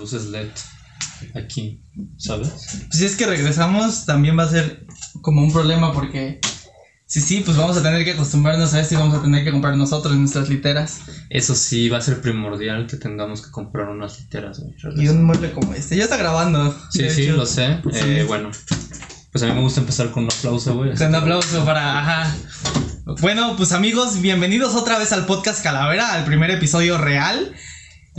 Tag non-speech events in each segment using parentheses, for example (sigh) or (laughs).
luces LED aquí, ¿sabes? Pues si es que regresamos, también va a ser como un problema porque sí, sí, pues vamos a tener que acostumbrarnos a esto y vamos a tener que comprar nosotros nuestras literas Eso sí, va a ser primordial que tengamos que comprar unas literas, güey. y un mueble como este. Ya está grabando. Sí, sí, hecho. lo sé. Sí. Eh, bueno, pues a mí me gusta empezar con un aplauso, güey. Un aplauso para. Ajá. Bueno, pues amigos, bienvenidos otra vez al podcast Calavera, al primer episodio real.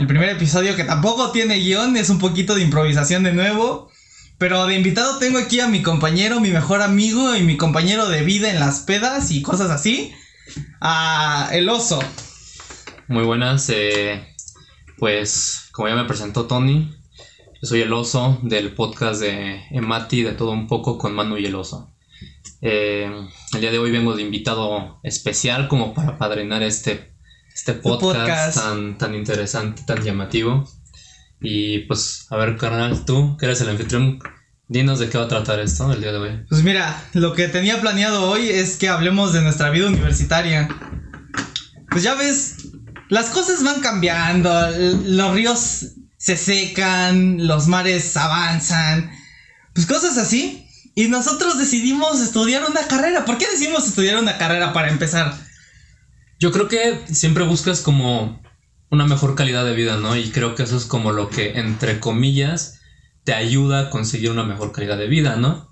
El primer episodio que tampoco tiene guion, es un poquito de improvisación de nuevo. Pero de invitado tengo aquí a mi compañero, mi mejor amigo y mi compañero de vida en las pedas y cosas así. A el oso. Muy buenas. eh, pues, como ya me presentó Tony, yo soy el oso del podcast de Emati, de todo un poco con Manu y el oso. Eh, el día de hoy vengo de invitado especial como para padrinar este, este podcast, podcast. Tan, tan interesante, tan llamativo. Y pues, a ver, carnal, tú, que eres el anfitrión, dinos de qué va a tratar esto el día de hoy. Pues mira, lo que tenía planeado hoy es que hablemos de nuestra vida universitaria. Pues ya ves, las cosas van cambiando, los ríos se secan, los mares avanzan, pues cosas así. Y nosotros decidimos estudiar una carrera. ¿Por qué decidimos estudiar una carrera para empezar? Yo creo que siempre buscas como una mejor calidad de vida, ¿no? Y creo que eso es como lo que, entre comillas, te ayuda a conseguir una mejor calidad de vida, ¿no?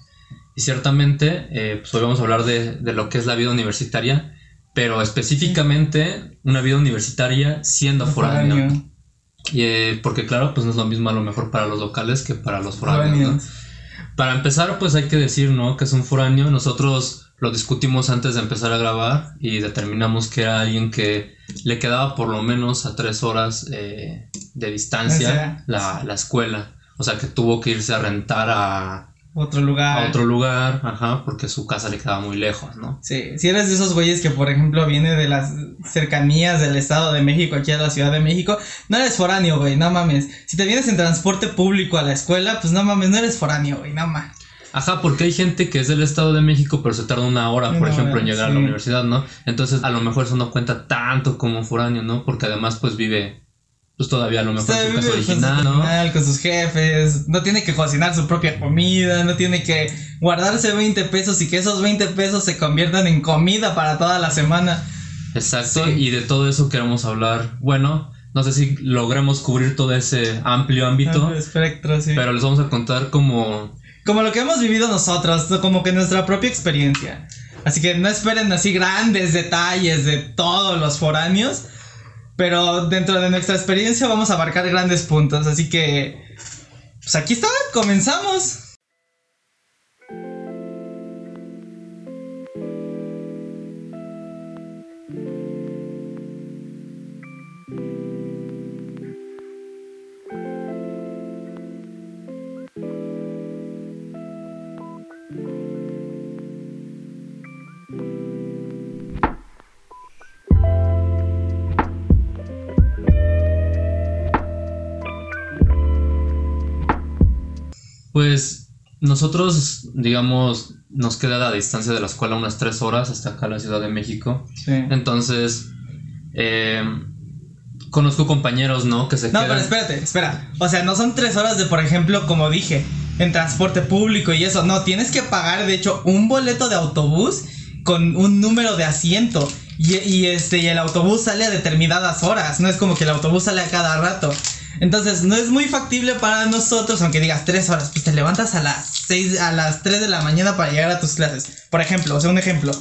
Y ciertamente, eh, pues hoy vamos a hablar de, de lo que es la vida universitaria, pero específicamente una vida universitaria siendo foráneo. Foráneo. Y, eh, porque claro, pues no es lo mismo a lo mejor para los locales que para los foráneos, ¿no? Para empezar, pues hay que decir, ¿no? Que es un foráneo. Nosotros lo discutimos antes de empezar a grabar y determinamos que era alguien que le quedaba por lo menos a tres horas eh, de distancia la, la escuela. O sea, que tuvo que irse a rentar a, Otro lugar. a otro lugar, ajá, porque su casa le quedaba muy lejos, ¿no? Sí, si eres de esos güeyes que, por ejemplo, viene de las cercanías del Estado de México aquí a la Ciudad de México, no eres foráneo, güey, no mames. Si te vienes en transporte público a la escuela, pues no mames, no eres foráneo, güey, no mames. Ajá, porque hay gente que es del Estado de México, pero se tarda una hora, por Una ejemplo, hora, en llegar a sí. la universidad, ¿no? Entonces, a lo mejor eso no cuenta tanto como foráneo, ¿no? Porque además, pues vive, pues todavía a lo mejor en su casa original, ¿no? con sus jefes, no tiene que cocinar su propia comida, no tiene que guardarse 20 pesos y que esos 20 pesos se conviertan en comida para toda la semana. Exacto, Sí. y de todo eso queremos hablar. Bueno, no sé si logremos cubrir todo ese amplio ámbito, Amplio espectro, sí. pero les vamos a contar como... Como lo que hemos vivido nosotros, como que nuestra propia experiencia. Así que no esperen así grandes detalles de todos los foráneos. Pero dentro de nuestra experiencia vamos a abarcar grandes puntos. Así que. Pues aquí está, comenzamos. Pues nosotros, digamos, nos queda la distancia de la escuela unas tres horas hasta acá la Ciudad de México. Sí. Entonces, eh, conozco compañeros, ¿no? Que se No, quedan... pero espérate, espera. O sea, no son tres horas de, por ejemplo, como dije, en transporte público y eso. No, tienes que pagar, de hecho, un boleto de autobús con un número de asiento. Y, y este, y el autobús sale a determinadas horas. No es como que el autobús sale a cada rato. Entonces, no es muy factible para nosotros, aunque digas tres horas, pues te levantas a las seis, a las 3 de la mañana para llegar a tus clases. Por ejemplo, o sea, un ejemplo.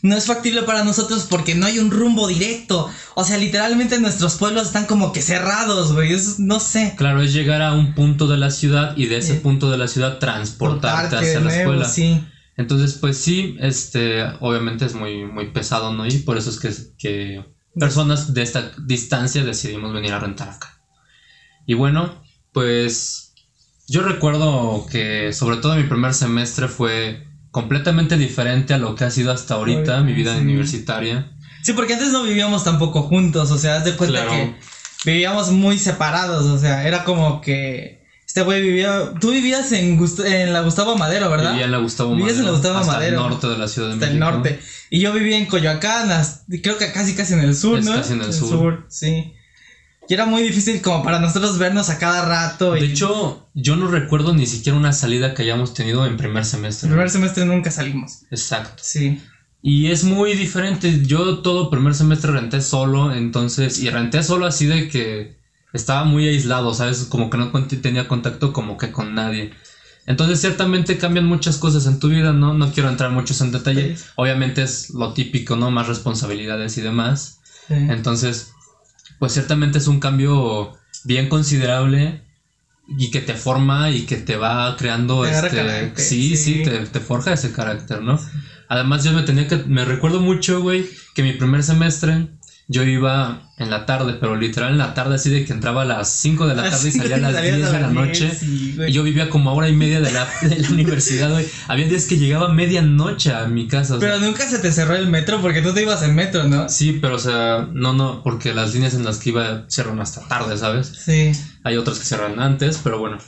No es factible para nosotros porque no hay un rumbo directo. O sea, literalmente nuestros pueblos están como que cerrados, güey. No sé. Claro, es llegar a un punto de la ciudad y de ese punto de la ciudad transportarte Portarte hacia la escuela. Sí. Entonces, pues sí, este, obviamente es muy, muy pesado, ¿no? Y por eso es que, que personas de esta distancia decidimos venir a rentar acá. Y bueno, pues yo recuerdo que sobre todo mi primer semestre fue completamente diferente a lo que ha sido hasta ahorita mi vida sí. universitaria. Sí, porque antes no vivíamos tampoco juntos. O sea, haz de cuenta Claro. que vivíamos muy separados. O sea, era como que este güey vivía. Tú vivías en, Gust- en la Gustavo Madero, ¿verdad? Vivía en la Gustavo Vivías en Madero, la Gustavo hasta Madero. el norte de la Ciudad de Hasta el México. norte. Y yo vivía en Coyoacán, creo que casi casi en el sur, Es ¿no? casi en el sur. sí. Y era muy difícil como para nosotros vernos a cada rato. De hecho, yo no recuerdo ni siquiera una salida que hayamos tenido en primer semestre. el primer semestre nunca salimos. Exacto. Sí. Y es muy diferente. Yo todo primer semestre renté solo, entonces, y renté solo así de que estaba muy aislado, ¿sabes? Como que no tenía contacto como que con nadie. Entonces, ciertamente cambian muchas cosas en tu vida, ¿no? No quiero entrar muchos en detalle. Sí. Obviamente es lo típico, ¿no? Más responsabilidades y demás. sí. Entonces, pues ciertamente es un cambio bien considerable y que te forma y que te va creando Te este carácter, sí, sí, sí. te, te forja ese carácter, ¿no? Además yo me tenía que me recuerdo mucho, güey, que mi primer semestre yo iba en la tarde, pero literal en la tarde así de que entraba a las 5 de la tarde y salía a las salías 10 de la noche. 10, sí, güey. Y yo vivía como a hora y media de la, de la universidad, güey. Había días que llegaba medianoche a mi casa. o sea, Pero nunca se te cerró el metro porque tú te ibas en metro, ¿no? Sí, pero o sea, no, no, porque las líneas en las que iba cierran hasta tarde, ¿sabes? Sí. Hay otras que cierran antes, pero bueno.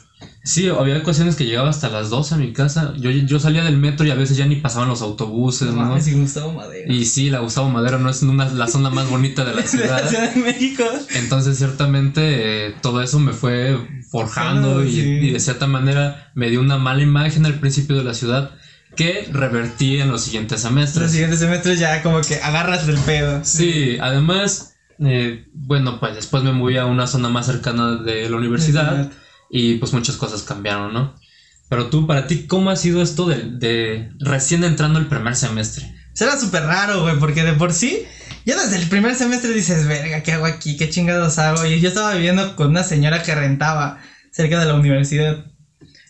Sí, había ocasiones que llegaba hasta las 12 a mi casa. Yo, yo salía del metro y a veces ya ni pasaban los autobuses, No y Gustavo Madero. Y sí, la Gustavo Madero no es una- la zona más bonita de la (laughs) de la ciudad. Ciudad de México. Entonces, ciertamente, eh, todo eso me fue forjando y, sí. y de cierta manera me dio una mala imagen al principio de la ciudad que revertí en los siguientes Los semestres. siguientes semestres ya como que agarras del pedo. Sí, además, eh, bueno, pues después me moví a una zona más cercana de la universidad y pues muchas cosas cambiaron, ¿no? Pero tú, para ti, ¿cómo ha sido esto de, de recién entrando el primer semestre? Será súper raro, güey, porque de por sí, ya desde el primer semestre dices, verga, ¿qué hago aquí? ¿Qué chingados hago? Y yo estaba viviendo con una señora que rentaba cerca de la universidad.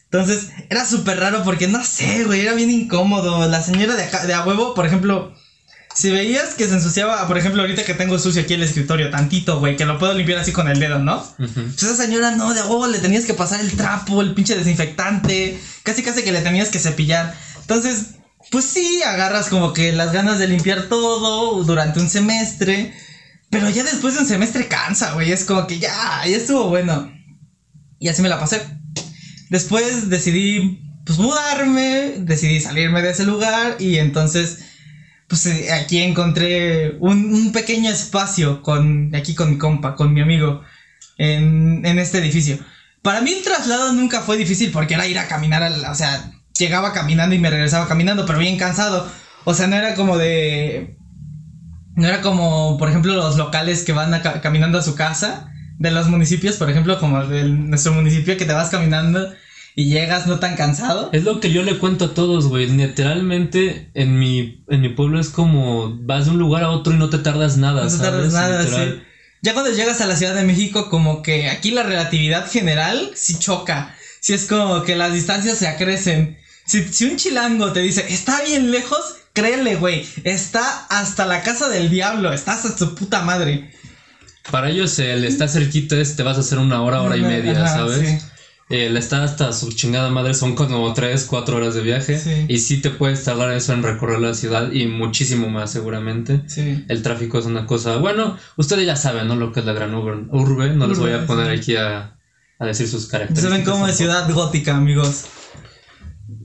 Entonces, era súper raro porque no sé, güey, era bien incómodo. La señora de, acá, de a huevo, por ejemplo, si veías que se ensuciaba, por ejemplo, ahorita que tengo sucio aquí el escritorio, tantito, güey, que lo puedo limpiar así con el dedo, ¿no? Ujú. Pues esa señora no, de huevo le tenías que pasar el trapo, el pinche desinfectante, casi casi que le tenías que cepillar. Entonces, pues sí, agarras como que las ganas de limpiar todo durante un semestre, pero ya después de un semestre cansa, güey, es como que ya, ya estuvo bueno. Y así me la pasé. Después decidí, pues mudarme, decidí salirme de ese lugar y entonces pues eh, aquí encontré un, un pequeño espacio con aquí con mi compa, con mi amigo, en, en este edificio. Para mí el traslado nunca fue difícil porque era ir a caminar, al- o sea, llegaba caminando y me regresaba caminando, pero bien cansado. O sea, no era como de... No era como, por ejemplo, los locales que van caminando a su casa, de los municipios, por ejemplo, como de nuestro municipio, que te vas caminando y llegas no tan cansado. Es lo que yo le cuento a todos, güey. Literalmente, en mi, en mi pueblo es como vas de un lugar a otro y no te tardas nada, No te ¿sabes? tardas nada, Literal. sí. Ya cuando llegas a la Ciudad de México, como que aquí la relatividad general sí choca. Sí es como que las distancias se acrecen. Si, si un chilango te dice, está bien lejos, créele, güey. Está hasta la casa del diablo, está hasta su puta madre. Para ellos el estar cerquita es te vas a hacer una hora, hora y media, Ajá, ¿sabes? sí. El estar hasta su chingada madre son como 3, 4 horas de viaje. Sí. Y sí te puedes tardar eso en recorrer la ciudad y muchísimo más seguramente. Sí. El tráfico es una cosa. Bueno, ustedes ya saben, ¿no? Lo que es la gran urbe. urbe. No les voy a poner sí. aquí a, a decir sus características. Se ven como de ciudad gótica, amigos.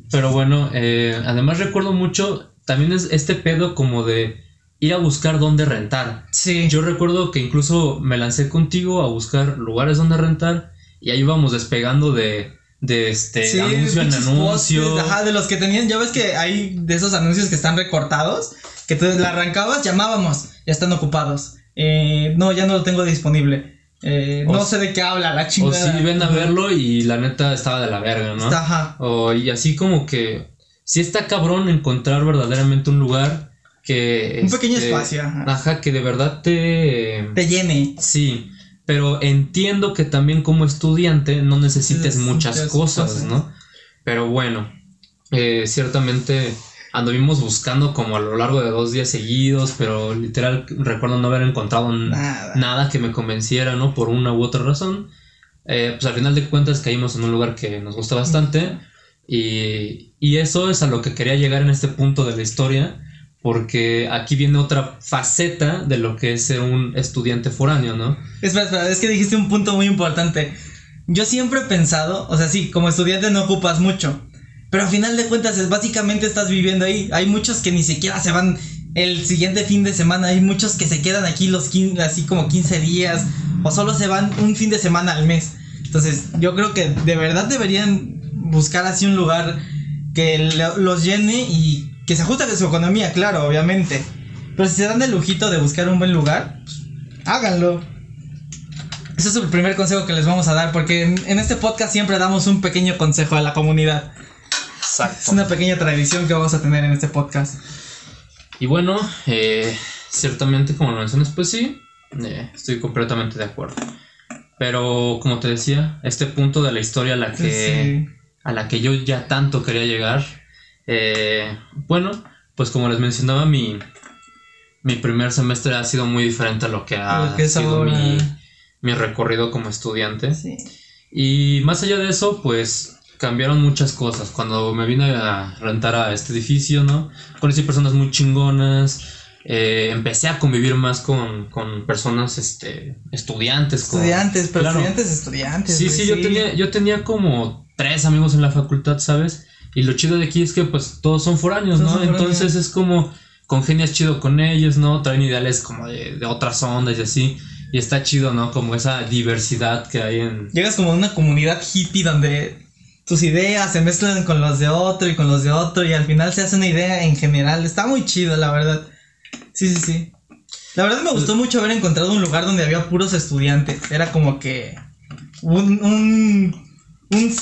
Pero bueno, eh, además recuerdo mucho también es este pedo como de ir a buscar dónde rentar. Sí. Yo recuerdo que incluso me lancé contigo a buscar lugares donde rentar y ahí íbamos despegando de, de este Sí, anuncio en anuncio. ajá, de los que tenían, ya ves que hay de esos anuncios que están recortados, que tú la arrancabas, llamábamos, ya están ocupados. Eh, no, ya no lo tengo disponible. Eh, O no sé de qué habla la O chingada. sí, ven a verlo y la neta estaba de la verga, ¿no? Está, ajá. O, y así como que sí está cabrón encontrar verdaderamente un lugar que... Un pequeño este, espacio, ajá. Ajá, que de verdad te... Te llene. Sí, pero entiendo que también como estudiante no necesites muchas cosas. ¿no? Pero bueno, eh, ciertamente anduvimos buscando como a lo largo de dos días seguidos, pero literal recuerdo no haber encontrado nada que me convenciera, ¿no? Por una u otra razón. Eh, pues al final de cuentas caímos en un lugar que nos gusta bastante y, y eso es a lo que quería llegar en este punto de la historia. Porque aquí viene otra faceta de lo que es ser un estudiante foráneo, ¿no? Espera, espera, es que dijiste un punto muy importante. Yo siempre he pensado, o sea, sí, como estudiante no ocupas mucho, pero a final de cuentas es básicamente estás viviendo ahí. Hay muchos que ni siquiera se van el siguiente fin de semana. Hay muchos que se quedan aquí los 15, así como 15 días o solo se van un fin de semana al mes. Entonces, yo creo que de verdad deberían buscar así un lugar que lo- los llene y que se ajuste a su economía, claro, obviamente. Pero si se dan el lujito de buscar un buen lugar, háganlo. Ese es el primer consejo que les vamos a dar, porque en, en este podcast siempre damos un pequeño consejo a la comunidad. Es Exacto. una pequeña tradición que vamos a tener en este podcast. Y bueno, eh, ciertamente como lo mencionas, pues sí, eh, estoy completamente de acuerdo. Pero como te decía, este punto de la historia a la que, Sí. a la que yo ya tanto quería llegar, eh, bueno, pues como les mencionaba, mi, mi primer semestre ha sido muy diferente a lo que ha Lo que es sido mi, mi recorrido como estudiante. Sí. Y más allá de eso, pues cambiaron muchas cosas. Cuando me vine a rentar a este edificio, ¿no? Conocí personas muy chingonas. eh, empecé a convivir más con, con personas, este, estudiantes. con- Estudiantes, pero Claro. estudiantes, estudiantes. Sí, güey, sí, yo tenía, yo tenía como tres amigos en la facultad, ¿sabes? Y lo chido de aquí es que pues todos son foráneos, Todos ¿no? son foráneos. Entonces es como congenias chido con ellos, ¿no? Traen ideales como de, de otras ondas y así. Y está chido, ¿no? Como esa diversidad que hay en, Llegas como a una comunidad hippie donde tus ideas se mezclan con los de otro y con los de otro y al final se hace una idea en general. Está muy chido, la verdad. Sí, sí, sí. La verdad me gustó mucho haber encontrado un lugar donde había puros estudiantes. Era como que un, un, un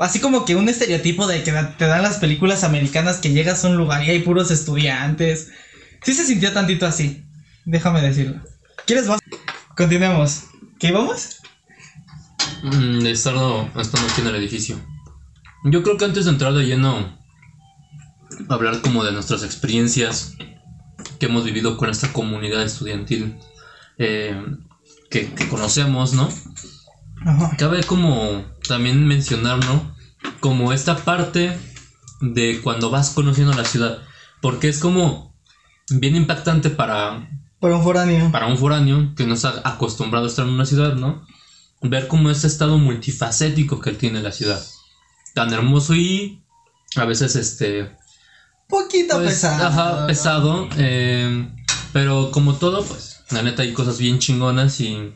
así como que un estereotipo de que te dan las películas americanas que llegas a un lugar y hay puros estudiantes. Sí se sintió tantito así. Déjame decirlo. ¿Quieres vas? Continuemos. ¿Qué íbamos? Mm, estando, estando aquí en el edificio. Yo creo que antes de entrar de lleno, hablar como de nuestras experiencias que hemos vivido con esta comunidad estudiantil eh, que conocemos, ¿no? Ajá. Cabe como también mencionar, ¿no? Como esta parte de cuando vas conociendo la ciudad, porque es como bien impactante para, Para un foráneo. para un foráneo que no está acostumbrado a estar en una ciudad, ¿no? Ver cómo este estado multifacético que tiene la ciudad. Tan hermoso y a veces este... Poquito pues, pesado. Ajá, pesado. eh, pero como todo, pues, la neta hay cosas bien chingonas y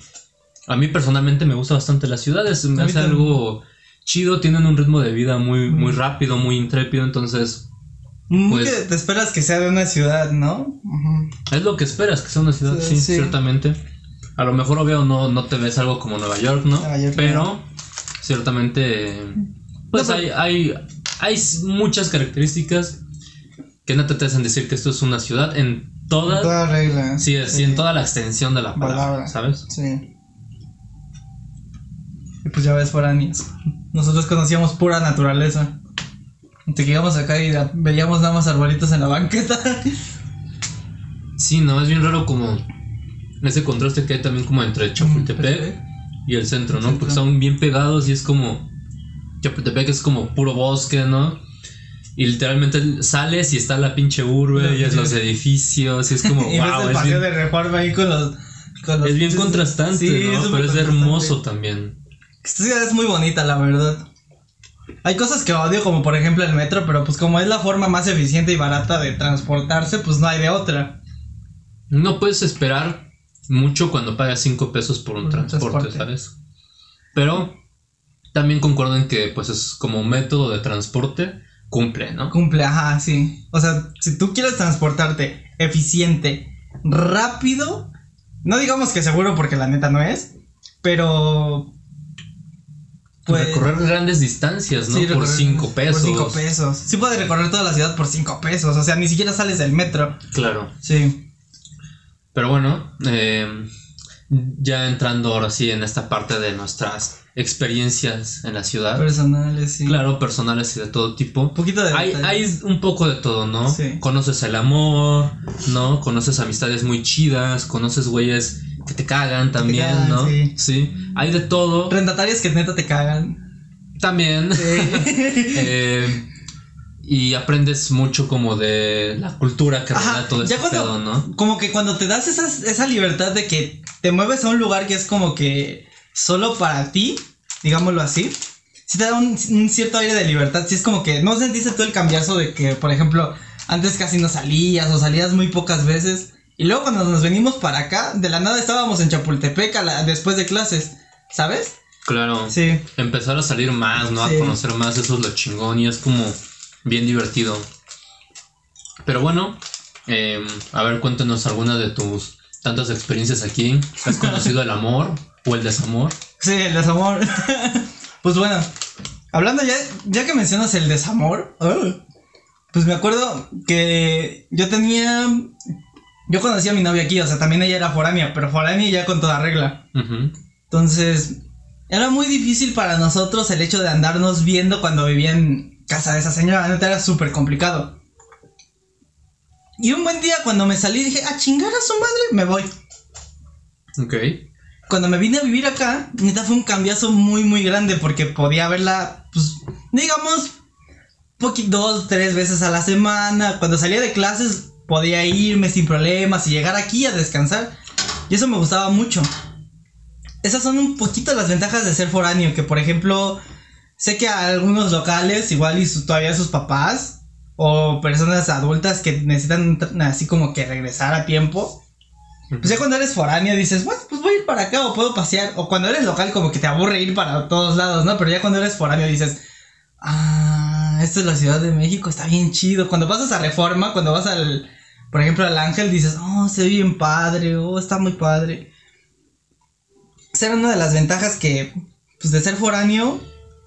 a mí personalmente me gusta bastante las ciudades. Me hace algo chido, tienen un ritmo de vida muy, muy Mm. rápido, muy intrépido, entonces Muy pues- te esperas que sea de una ciudad, ¿no? Es lo que esperas, que sea una ciudad, Sí, sí, sí. ciertamente. A lo mejor, obvio, no, no te ves algo como Nueva York, ¿no? Nueva York, Pero, ciertamente, pues No, hay, hay, hay muchas características que no te hacen decir que esto es una ciudad en toda, Toda regla. sí, sí, en toda la extensión de la palabra, Palabra. ¿sabes? Sí. Y pues ya ves, foráneos. Nosotros conocíamos pura naturaleza. Te quedamos acá y veíamos nada más arbolitos en la banqueta. (laughs) Sí, no, es bien raro como ese contraste que hay también como entre Chapultepec y el centro, ¿no? Porque están bien pegados y es como. Chapultepec es como puro bosque, ¿no? Y literalmente sales y está la pinche urbe y es los edificios y es como, (laughs) y wow, el es paseo bien, de reforma ahí con los. con los es bien contrastante, Sí, ¿no? Pero es hermoso también. Esta ciudad es muy bonita, la verdad. Hay cosas que odio, como por ejemplo el metro, pero pues como es la forma más eficiente y barata de transportarse, pues no hay de otra. No puedes esperar mucho cuando pagas 5 pesos por un Por un transporte, transporte. ¿sabes? Pero también concuerdo en que pues es como método de transporte, cumple, ¿no? Cumple, ajá, sí. O sea, si tú quieres transportarte eficiente, rápido, no digamos que seguro porque la neta no es, pero... pues, recorrer grandes distancias, ¿no? sí, por 5 pesos. Por 5 pesos. Sí puedes recorrer toda la ciudad por 5 pesos, o sea, ni siquiera sales del metro. Claro. Sí. Pero bueno, eh, ya entrando ahora sí en esta parte de nuestras experiencias en la ciudad. Personales, sí. Claro, personales y de todo tipo. Un poquito de... Hay, hay un poco de todo, ¿no? Sí. Conoces el amor, ¿no? Conoces amistades muy chidas, conoces güeyes que te cagan también, cagan, ¿no? sí. Hay de todo. Rendatarios que neta te cagan. También. Sí. (laughs) Eh, y aprendes mucho como de la cultura que rodea todo este cuando- pedo, ¿no? Como que cuando te das esa, esa libertad de que te mueves a un lugar que es como que solo para ti, digámoslo así, si te da un, un cierto aire de libertad, si es como que no sentiste tú el cambiazo de que, por ejemplo, Antes casi no salías o salías muy pocas veces. Y luego cuando nos venimos para acá, de la nada estábamos en Chapultepec a la- después de clases, ¿sabes? Claro. Sí. Empezar a salir más, ¿no? Sí. A conocer más, eso es lo chingón y es como bien divertido. Pero bueno, eh, a ver, cuéntanos alguna de tus tantas experiencias aquí. ¿Has conocido el amor o el desamor? Sí, el desamor. (laughs) pues bueno, hablando ya, ya que mencionas el desamor, pues me acuerdo que yo tenía. Yo conocí a mi novia aquí, o sea, también ella era foránea, pero foránea ya con toda regla. Entonces, era muy difícil para nosotros el hecho de andarnos viendo cuando vivía en casa de esa señora. La neta era súper complicado. Y un buen día cuando me salí dije, a chingar a su madre, me voy. Ok. Cuando me vine a vivir acá, neta fue un cambiazo muy, muy grande porque podía verla, pues, digamos, dos, tres veces a la semana. Cuando salía de clases podía irme sin problemas y llegar aquí a descansar. Y eso me gustaba mucho. Esas son un poquito las ventajas de ser foráneo, que por ejemplo, sé que a algunos locales, igual y su- todavía sus papás, o personas adultas que necesitan así como que regresar a tiempo, pues ya cuando eres foráneo dices, bueno, pues voy a ir para acá o puedo pasear. O cuando eres local como que te aburre ir para todos lados, ¿no? Pero ya cuando eres foráneo dices, ah, esto es la Ciudad de México, está bien chido. Cuando pasas a Reforma, cuando vas al, por ejemplo, al Ángel, dices, oh, se ve bien padre, oh, está muy padre. Esa era una de las ventajas que, pues de ser foráneo,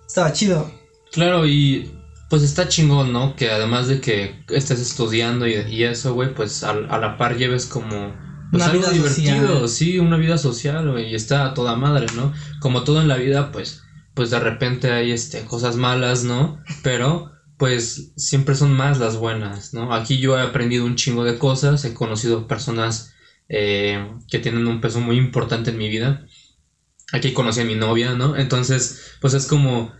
estaba chido. Claro, y pues está chingón, ¿no? Que además de que estés estudiando y, y eso, güey, pues a, a la par lleves como pues Una algo vida divertido, social. sí, una vida social, güey, y está a toda madre, ¿no? Como todo en la vida, pues, pues de repente hay este cosas malas, ¿no? Pero pues siempre son más las buenas, ¿no? Aquí yo he aprendido un chingo de cosas, he conocido personas eh, que tienen un peso muy importante en mi vida. Aquí conocí a mi novia, ¿no? Entonces, pues es como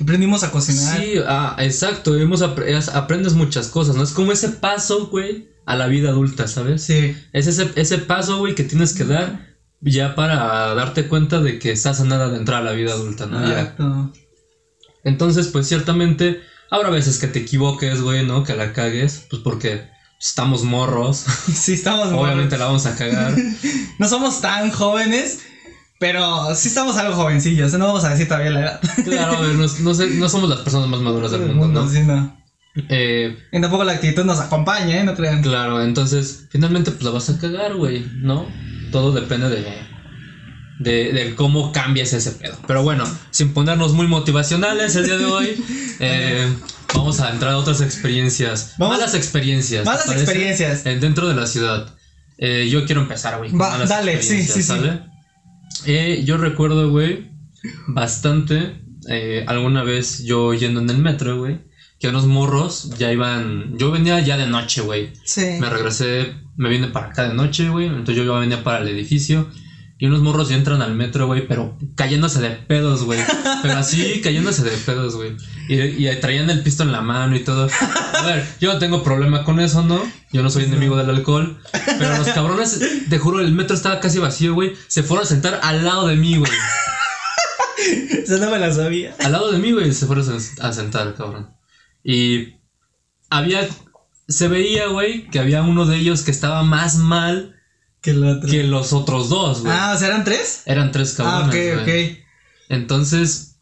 aprendimos a cocinar. Sí, ah, exacto, es- aprendes muchas cosas, ¿no? Es como ese paso, güey, a la vida adulta, ¿sabes? Sí. Es ese, ese paso, güey, que tienes que dar ya para darte cuenta de que estás a nada de entrar a la vida adulta, ¿no? Ya. Exacto. Entonces, pues ciertamente, habrá veces que te equivoques, güey, ¿no? Que la cagues, pues porque estamos morros, (laughs) Sí, estamos obviamente la vamos a cagar. (laughs) No somos tan jóvenes, pero sí estamos algo jovencillos. No vamos a decir todavía la edad. (laughs) Claro, güey, no, no sé- no somos las personas más maduras del mundo, ¿no? Sí, no. Eh, Y tampoco la actitud nos acompaña, ¿eh? No crean. Claro, entonces finalmente pues la vas a cagar, güey, ¿no? Todo depende de, de, de cómo cambias ese pedo. Pero bueno, sin ponernos muy motivacionales el día de hoy, (laughs) eh, vamos a entrar a otras experiencias. Vamos- malas experiencias. ¿te Malas experiencias. Eh, dentro de la ciudad. Eh, yo quiero empezar, güey. dale, sí, sí, sí. ¿sale? Yo recuerdo, güey, bastante, alguna vez yo yendo en el metro, güey, que unos morros ya iban, yo venía ya de noche, güey. Sí. Me regresé, me vine para acá de noche, güey. Entonces yo ya venía para el edificio. Y unos morros ya entran al metro, güey, pero cayéndose de pedos, güey. Pero así, cayéndose de pedos, güey. Y, y traían el pisto en la mano y todo. A ver, yo no tengo problema con eso, ¿no? Yo no soy enemigo del alcohol. Pero los cabrones, te juro, el metro estaba casi vacío, güey. Se fueron a sentar al lado de mí, güey. Eso no me la sabía. Al lado de mí, güey, se fueron a sentar, cabrón. Y había. Se veía, güey, que había uno de ellos que estaba más mal Que los otros dos, güey. Ah, o sea, eran tres. Eran tres Ah, cabrones. ok, güey. ok. Entonces,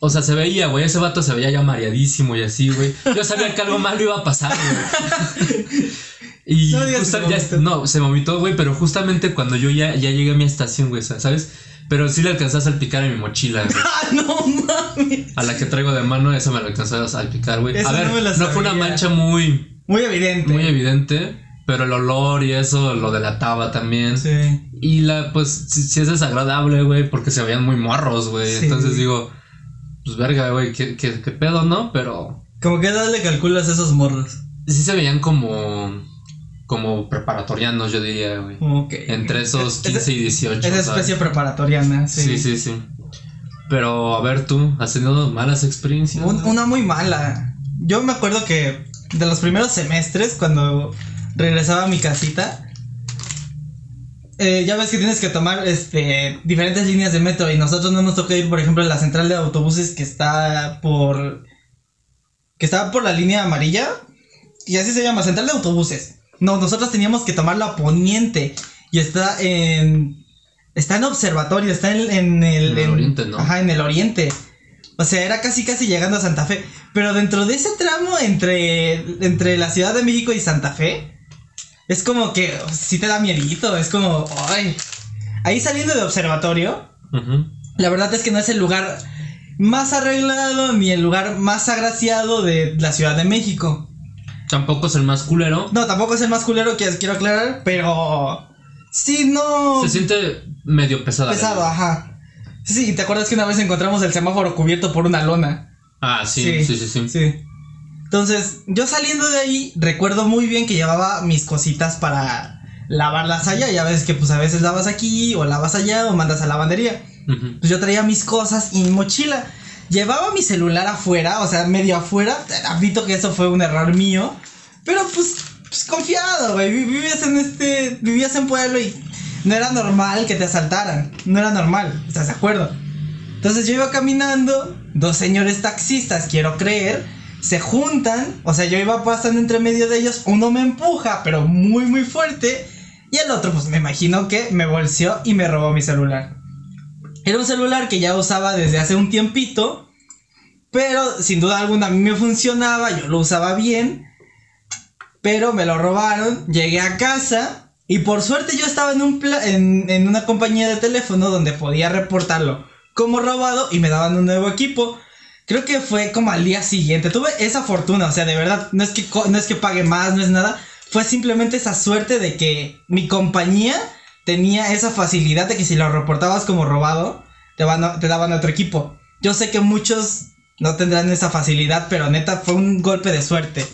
o sea, se veía, güey, ese vato se veía ya mareadísimo y así, güey. Yo sabía que algo malo iba a pasar, güey. (laughs) Y No justa- ya- no, se vomitó, güey, pero justamente cuando yo ya, ya llegué a mi estación, güey, ¿sabes? Pero sí le alcanzé a salpicar en mi mochila, güey. (laughs) Ah, no mames. A la que traigo de mano, esa me la alcanzé a salpicar, güey. Esa A ver, no me la no fue una mancha muy, Muy evidente. muy evidente, pero el olor y eso lo delataba también. Sí. Y la, pues, sí, sí es desagradable, güey, porque se veían muy morros, güey. Sí. Entonces digo, pues verga, güey, ¿qué, qué, qué pedo, ¿no? Pero Como que edad le calculas a esos morros. sí se veían como, como preparatorianos, yo diría, güey. Ok. Entre esos Es- 15 y 18. Es especie preparatoriana, sí. Sí, sí, sí. Pero, a ver, tú, ¿has tenido malas experiencias? Un- una muy mala. Yo me acuerdo que de los primeros semestres, cuando regresaba a mi casita, eh, ya ves que tienes que tomar este diferentes líneas de metro y nosotros no nos toca ir, por ejemplo, a la central de autobuses que está por que está por la línea amarilla y así se llama, central de autobuses. No, nosotros teníamos que tomar la poniente y está en está en observatorio, está en, en el, En el oriente, ¿no? Ajá, en el oriente. O sea, era casi casi llegando a Santa Fe, pero dentro de ese tramo entre entre la Ciudad de México y Santa Fe es como que sí te da miedito, es como, ay. Ahí saliendo de observatorio, la verdad es que no es el lugar más arreglado ni el lugar más agraciado de la Ciudad de México. Tampoco es el más culero. No, tampoco es el más culero que quiero aclarar, pero sí no Se siente medio pesada. pesado, ajá. Sí, ¿te acuerdas que una vez encontramos el semáforo cubierto por una lona? Ah, sí, sí, sí, sí. Sí. Entonces, yo saliendo de ahí, recuerdo muy bien que llevaba mis cositas para lavarlas allá. Ya ves que pues a veces lavas aquí o lavas allá o mandas a lavandería. Pues yo traía mis cosas y mi mochila. Llevaba mi celular afuera, o sea, medio afuera. Admito que eso fue un error mío. Pero pues, pues confiado, güey. Vi- Vivías en este. Vivías en pueblo y no era normal que te asaltaran. No era normal, ¿estás de acuerdo? Entonces yo iba caminando. Dos señores taxistas, quiero creer. Se juntan. O sea, yo iba pasando entre medio de ellos. Uno me empuja, pero muy, muy fuerte. Y el otro, pues me imagino que me bolseó y me robó mi celular. Era un celular que ya usaba desde hace un tiempito. Pero sin duda alguna a mí me funcionaba, yo lo usaba bien. Pero me lo robaron, llegué a casa y por suerte yo estaba en, un pla- en, una compañía de teléfono donde podía reportarlo como robado y me daban un nuevo equipo. Creo que fue como al día siguiente. Tuve esa fortuna, o sea, de verdad, no es que, no es que pague más, no es nada. Fue simplemente esa suerte de que mi compañía tenía esa facilidad de que si lo reportabas como robado, te, te daban otro equipo. Yo sé que muchos no tendrán esa facilidad, pero neta fue un golpe de suerte.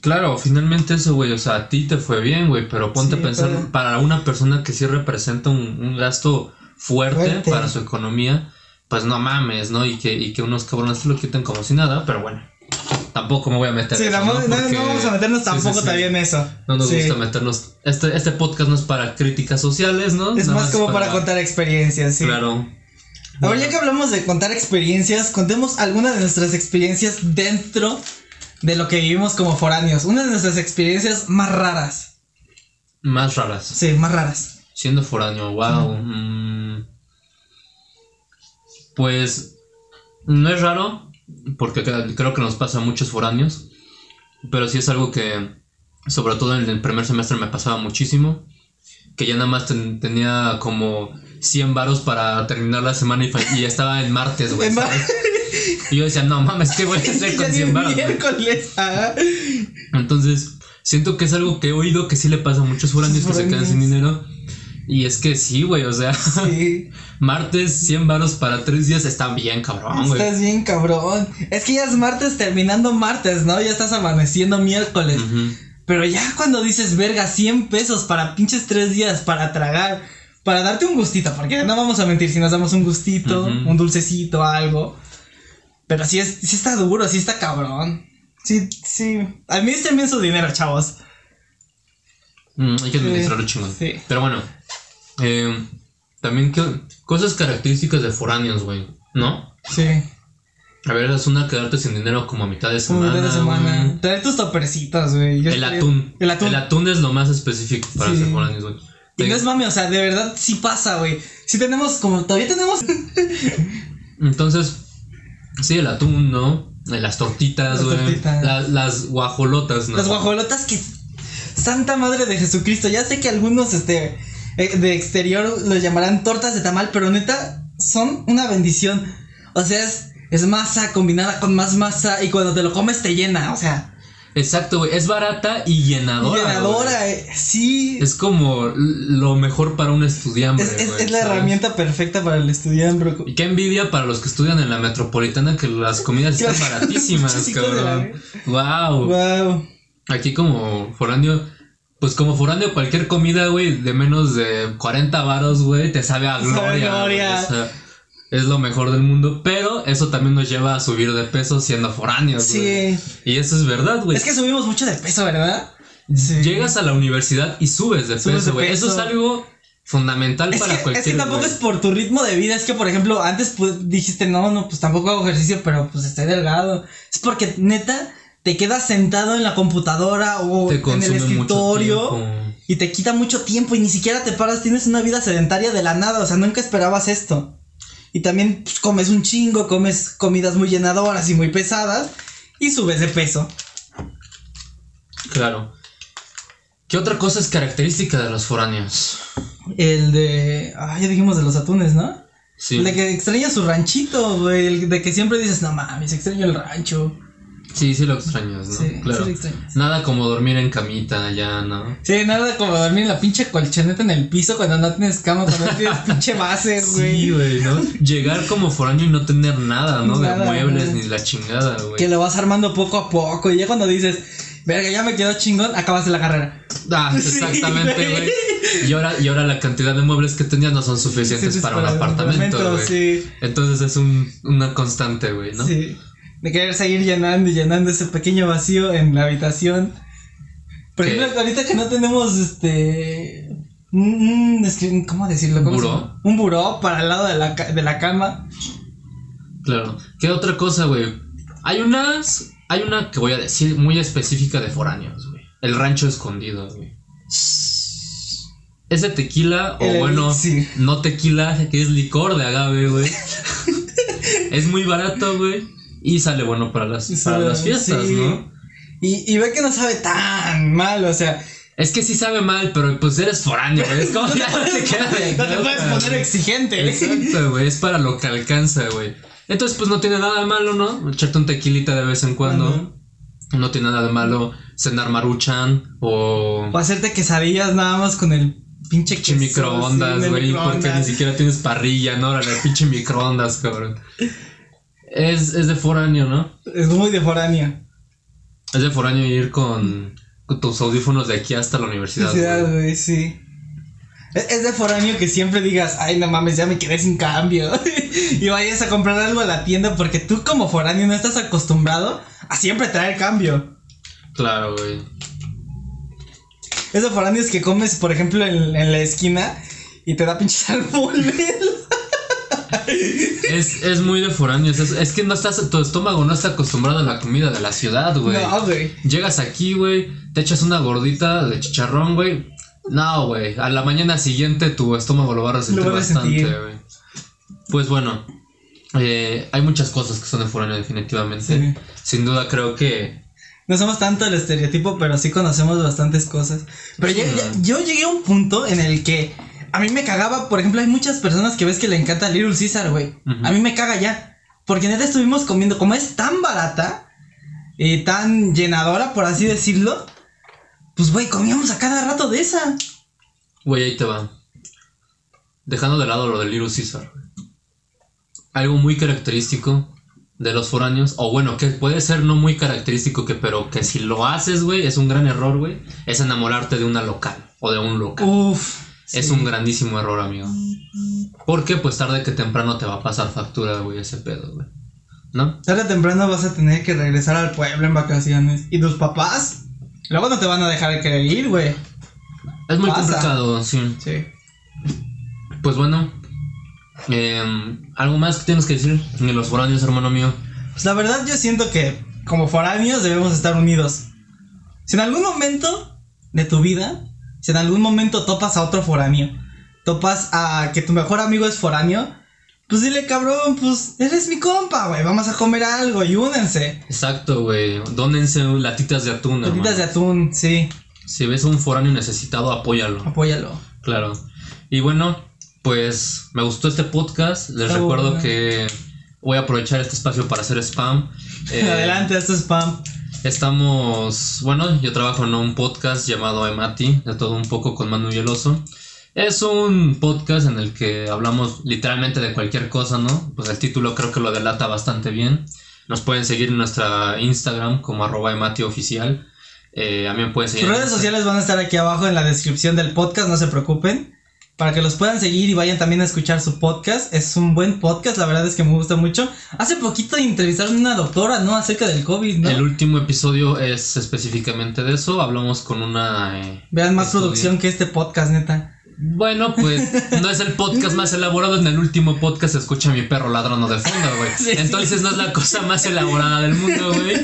Claro, finalmente eso, güey. O sea, a ti te fue bien, güey. Pero ponte Sí, a pensar, pero- para una persona que sí representa un, un gasto fuerte, Fuerte. para su economía, pues no mames, ¿no? Y que, y que unos cabrones te lo quiten como si nada, pero bueno. Tampoco me voy a meter. Sí, no, eso, no- no Porque- vamos a meternos tampoco sí, sí. todavía en eso. No nos gusta meternos. Este, este podcast no es para críticas sociales, ¿no? Es Nada más como para contar experiencias, sí. Claro. Ahora ya que hablamos de contar experiencias, contemos alguna de nuestras experiencias dentro de lo que vivimos como foráneos. Una de nuestras experiencias más raras. Más raras. Sí, más raras. Siendo foráneo, wow. mm, pues no es raro, porque cre- creo que nos pasa a muchos foráneos, pero sí es algo que, sobre todo en el primer semestre, me pasaba muchísimo. Que ya nada más ten- tenía como 100 varos para terminar la semana y estaba en martes, güey. Y yo decía, no mames, ¿qué voy a hacer con Ya 100 ni varos? güey?" miércoles. ah. Entonces, siento que es algo que he oído que sí le pasa a muchos foráneos que se quedan sin dinero. Y es que sí, güey, o sea, Sí, (laughs) martes 100 varos para 3 días está bien cabrón, güey. estás bien cabrón. Es que ya es martes terminando martes, ¿no? Ya estás amaneciendo miércoles. Pero ya cuando dices, verga, 100 pesos para pinches 3 días para tragar, para darte un gustito, porque no vamos a mentir si nos damos un gustito, un dulcecito, algo. Pero sí, es, sí está duro, sí está cabrón. Sí, sí. Administren bien su dinero, chavos. Mm, hay que administrarlo chingón. sí. Pero bueno, eh, también que, cosas características de foráneos, güey, ¿no? Sí. A ver, es una quedarte sin dinero como a mitad de semana. día de semana. Traer tus topercitos, güey. El atún. El atún. es lo más específico para Sí. ser foráneos, güey. Y no es mami, o sea, de verdad sí pasa, güey. Sí tenemos como, todavía tenemos (laughs) Entonces, sí, el atún, ¿no? Las tortitas, Las güey. tortitas. La- las guajolotas, ¿no? las guajolotas que... Santa Madre de Jesucristo. Ya sé que algunos, este, eh, de exterior lo llamarán tortas de tamal, pero neta, son una bendición. O sea, es, es masa combinada con más masa y cuando te lo comes te llena, o sea, Exacto, güey. Es barata y llenadora. llenadora, eh, sí. Es como lo mejor para un estudiante. Es, es- la ¿sabes? herramienta perfecta para el estudiante, bro. Y qué envidia para los que estudian en la metropolitana que las comidas están (laughs) baratísimas, cabrón. Wow. Wow. Aquí como foráneo, pues como foráneo cualquier comida, güey, de menos de 40 varos, güey, te sabe a Sabe gloria. gloria. güey, o sea, es lo mejor del mundo, pero eso también nos lleva a subir de peso siendo foráneos. Sí. Y eso es verdad, güey. Es que subimos mucho de peso, ¿verdad? Sí. Llegas a la universidad y subes de Subes peso, güey. Eso es algo fundamental Es para que, cualquier es que tampoco es por tu ritmo de vida, es que por ejemplo, antes pues, dijiste, no, no, pues tampoco hago ejercicio, pero pues estoy delgado. Es porque neta, te quedas sentado en la computadora o en el escritorio y te quita mucho tiempo y ni siquiera te paras, tienes una vida sedentaria de la nada, o sea, nunca esperabas esto. Y también pues, comes un chingo, comes comidas muy llenadoras y muy pesadas y subes de peso. Claro. ¿Qué otra cosa es característica de los foráneos? El de... Ah, ya dijimos de los atunes, ¿no? Sí. El de que extraña su ranchito, güey. El de que siempre dices, no mames, extraño el rancho. Sí, sí lo extrañas, ¿no? Sí, claro. sí lo extrañas. Nada como dormir en camita ya, ¿no? Sí, nada como dormir en la pinche colchoneta en el piso cuando no tienes cama, cuando no tienes (laughs) pinche base, güey. Sí, güey, ¿no? Llegar como foráneo y no tener nada, ¿no? Nada, de muebles güey. ni la chingada, güey. Que lo vas armando poco a poco. Y ya cuando dices, verga, ya me quedó chingón, acabaste la carrera. Ah, (laughs) exactamente, güey. güey. Y ahora, y ahora la cantidad de muebles que tenías no son suficientes Sí, para, un apartamento, güey. Sí, Entonces es un, una constante, güey, ¿no? sí. De querer seguir llenando y llenando ese pequeño vacío en la habitación. Por ¿Qué? ejemplo, ahorita que no tenemos este. Un, ¿Cómo decirlo? ¿Cómo ¿Buró? Un buró para el lado de la, de la cama. Claro. ¿Qué otra cosa, güey? Hay unas. Hay una que voy a decir muy específica de foráneos, güey. El rancho escondido, güey. Ese tequila, o El bueno, elixir. no tequila, que es licor de agave, güey. (laughs) es muy barato, güey. Y sale bueno para las, para las fiestas, Sí. ¿no? Y, y ve que no sabe tan mal, o sea, Es que sí sabe mal, pero pues eres foráneo, güey. Es como (laughs) no te queda de no te puedes poner güey. exigente. Exacto, güey. Es para lo que alcanza, güey. Entonces, pues no tiene nada de malo, ¿no? Echarte un tequilita de vez en cuando. No tiene nada de malo cenar maruchan o O hacerte quesadillas nada más con el pinche pinche queso, microondas, sí, güey. Porque ni siquiera tienes parrilla, ¿no? El pinche microondas, cabrón. Es, es de foráneo, ¿no? Es muy de foráneo. Es de foráneo ir con, con tus audífonos de aquí hasta la universidad. Güey. sí. Es, es de foráneo que siempre digas, ay, no mames, ya me quedé sin cambio. (laughs) y vayas a comprar algo a la tienda porque tú como foráneo no estás acostumbrado a siempre traer cambio. Claro, güey. Es de foráneos que comes, por ejemplo, en, en la esquina y te da pinches. (laughs) Es, es muy de foráneos. Es, es que no estás, tu estómago no está acostumbrado a la comida de la ciudad, güey. No, güey. Llegas aquí, güey, te echas una gordita de chicharrón, güey. No, güey. A la mañana siguiente tu estómago lo va a resentir Lo va a bastante, güey. Pues bueno, eh, hay muchas cosas que son de foráneo, definitivamente. Sí. Sin duda, creo que. No somos tanto el estereotipo, pero sí conocemos bastantes cosas. Pero yo llegué a un punto en el que a mí me cagaba, por ejemplo, hay muchas personas que ves que le encanta Little Caesar, güey. A mí me caga ya. Porque neta estuvimos comiendo, como es tan barata y tan llenadora, por así decirlo, pues güey, comíamos a cada rato de esa. Güey, ahí te va. Dejando de lado lo del Little Caesar. Algo muy característico de los foráneos, o bueno, que puede ser no muy característico, que pero que si lo haces, güey, es un gran error, güey, es enamorarte de una local o de un local. Uf. Es un grandísimo error, amigo. Porque pues tarde que temprano te va a pasar factura, güey, ese pedo, güey. ¿No? Tarde o temprano vas a tener que regresar al pueblo en vacaciones. ¿Y tus papás? Luego no te van a dejar querer ir, güey. Es muy Pasa. complicado, sí. Sí. Pues bueno. em, ¿Algo más que tienes que decir de los foráneos, hermano mío? Pues la verdad yo siento que como foráneos debemos estar unidos. Si en algún momento de tu vida, si en algún momento topas a otro foráneo, topas a que tu mejor amigo es foráneo, pues dile cabrón, pues eres mi compa, güey, vamos a comer algo y únense. Exacto, güey. Dónense latitas de atún, Patitas de atún, sí, Si ves a un foráneo necesitado, apóyalo. apóyalo. Claro. Y bueno, pues me gustó este podcast. Les Está recuerdo bueno. que voy a aprovechar este espacio para hacer spam. (laughs) Eh, Adelante, es spam. Estamos, bueno, yo trabajo en un podcast llamado Emati, de todo un poco con Manu y el Oso. Es un podcast en el que hablamos literalmente de cualquier cosa, ¿no? Pues el título creo que lo delata bastante bien. Nos pueden seguir en nuestra Instagram como arroba Emati oficial. Eh, me pueden seguir. Sus redes sociales van a estar aquí abajo en la descripción del podcast, no se preocupen. Para que los puedan seguir y vayan también a escuchar su podcast. Es un buen podcast, la verdad es que me gusta mucho. Hace poquito entrevistaron a una doctora, ¿no? Acerca del COVID, ¿no? El último episodio es específicamente de eso. Hablamos con una. eh, Vean más estudio- producción que este podcast, neta. Bueno, pues (laughs) no es el podcast más elaborado. En el último podcast se escucha a mi perro ladrando de fondo, güey. Sí, sí. Entonces no es la cosa más elaborada del mundo, güey.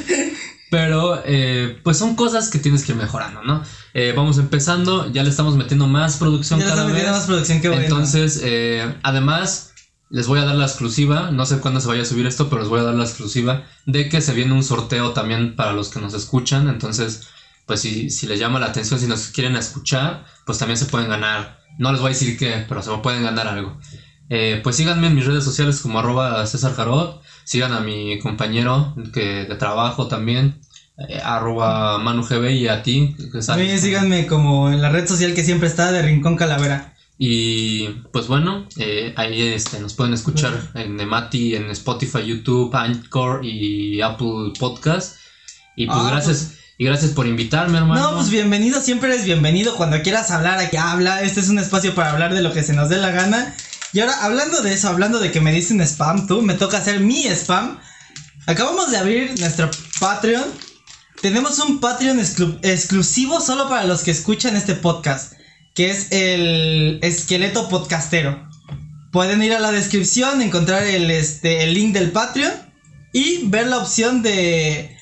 Pero, eh, pues son cosas que tienes que ir mejorando, ¿no? Eh, vamos empezando, ya le estamos metiendo más producción Ya cada vez. más producción, qué bueno. Entonces, eh, además, les voy a dar la exclusiva, no sé cuándo se vaya a subir esto, pero les voy a dar la exclusiva de que se viene un sorteo también para los que nos escuchan. Entonces, pues si, si les llama la atención, si nos quieren escuchar, pues también se pueden ganar. No les voy a decir qué, pero se pueden ganar algo. Eh, pues síganme en mis redes sociales como arroba César Jarot. Sigan a mi compañero que, de trabajo también, eh, arroba ManuGB y a ti. síganme como en la red social que siempre está de Rincón Calavera. Y pues bueno, eh, ahí este, nos pueden escuchar en Emati, en Spotify, YouTube, Anchor y Apple Podcast. Y pues Ah, gracias, y gracias por invitarme, hermano. No, pues bienvenido, siempre eres bienvenido. Cuando quieras hablar, aquí habla. Este es un espacio para hablar de lo que se nos dé la gana. Y ahora, hablando de eso, hablando de que me dicen spam, tú, me toca hacer mi spam. Acabamos de abrir nuestro Patreon. Tenemos un Patreon exclu- exclusivo solo para los que escuchan este podcast, que es el Esqueleto Podcastero. Pueden ir a la descripción, encontrar el, este, el link del Patreon y ver la opción de,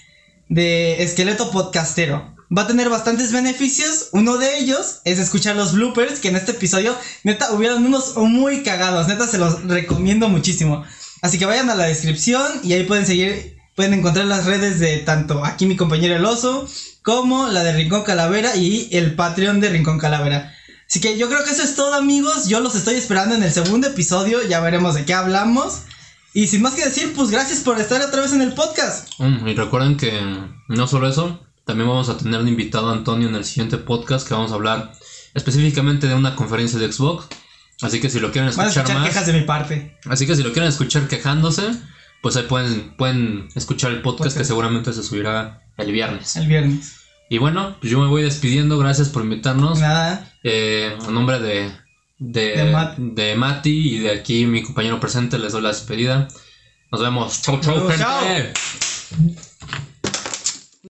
de Esqueleto Podcastero. Va a tener bastantes beneficios. Uno de ellos es escuchar los bloopers, que en este episodio, neta, hubieron unos muy cagados. Neta, se los recomiendo muchísimo. Así que vayan a la descripción y ahí pueden seguir, pueden encontrar las redes de tanto aquí mi compañero el oso, como la de Rincón Calavera y el Patreon de Rincón Calavera. Así que yo creo que eso es todo amigos, yo los estoy esperando en el segundo episodio, ya veremos de qué hablamos. Y sin más que decir, pues gracias por estar otra vez en el podcast. Mm, y recuerden que no solo eso, también vamos a tener de invitado a Antonio en el siguiente podcast que vamos a hablar específicamente de una conferencia de Xbox. Así que si lo quieren Van a escuchar, escuchar más, quejas de mi parte. así que si lo quieren escuchar quejándose, pues ahí pueden, pueden escuchar el podcast Podcast. que seguramente se subirá el viernes. El viernes. Y bueno, pues yo me voy despidiendo, gracias por invitarnos. Nada. Eh, en nombre de, de, De Mati y de aquí mi compañero presente les doy la despedida. Nos vemos. Chau, chau, Chau, chau. gente.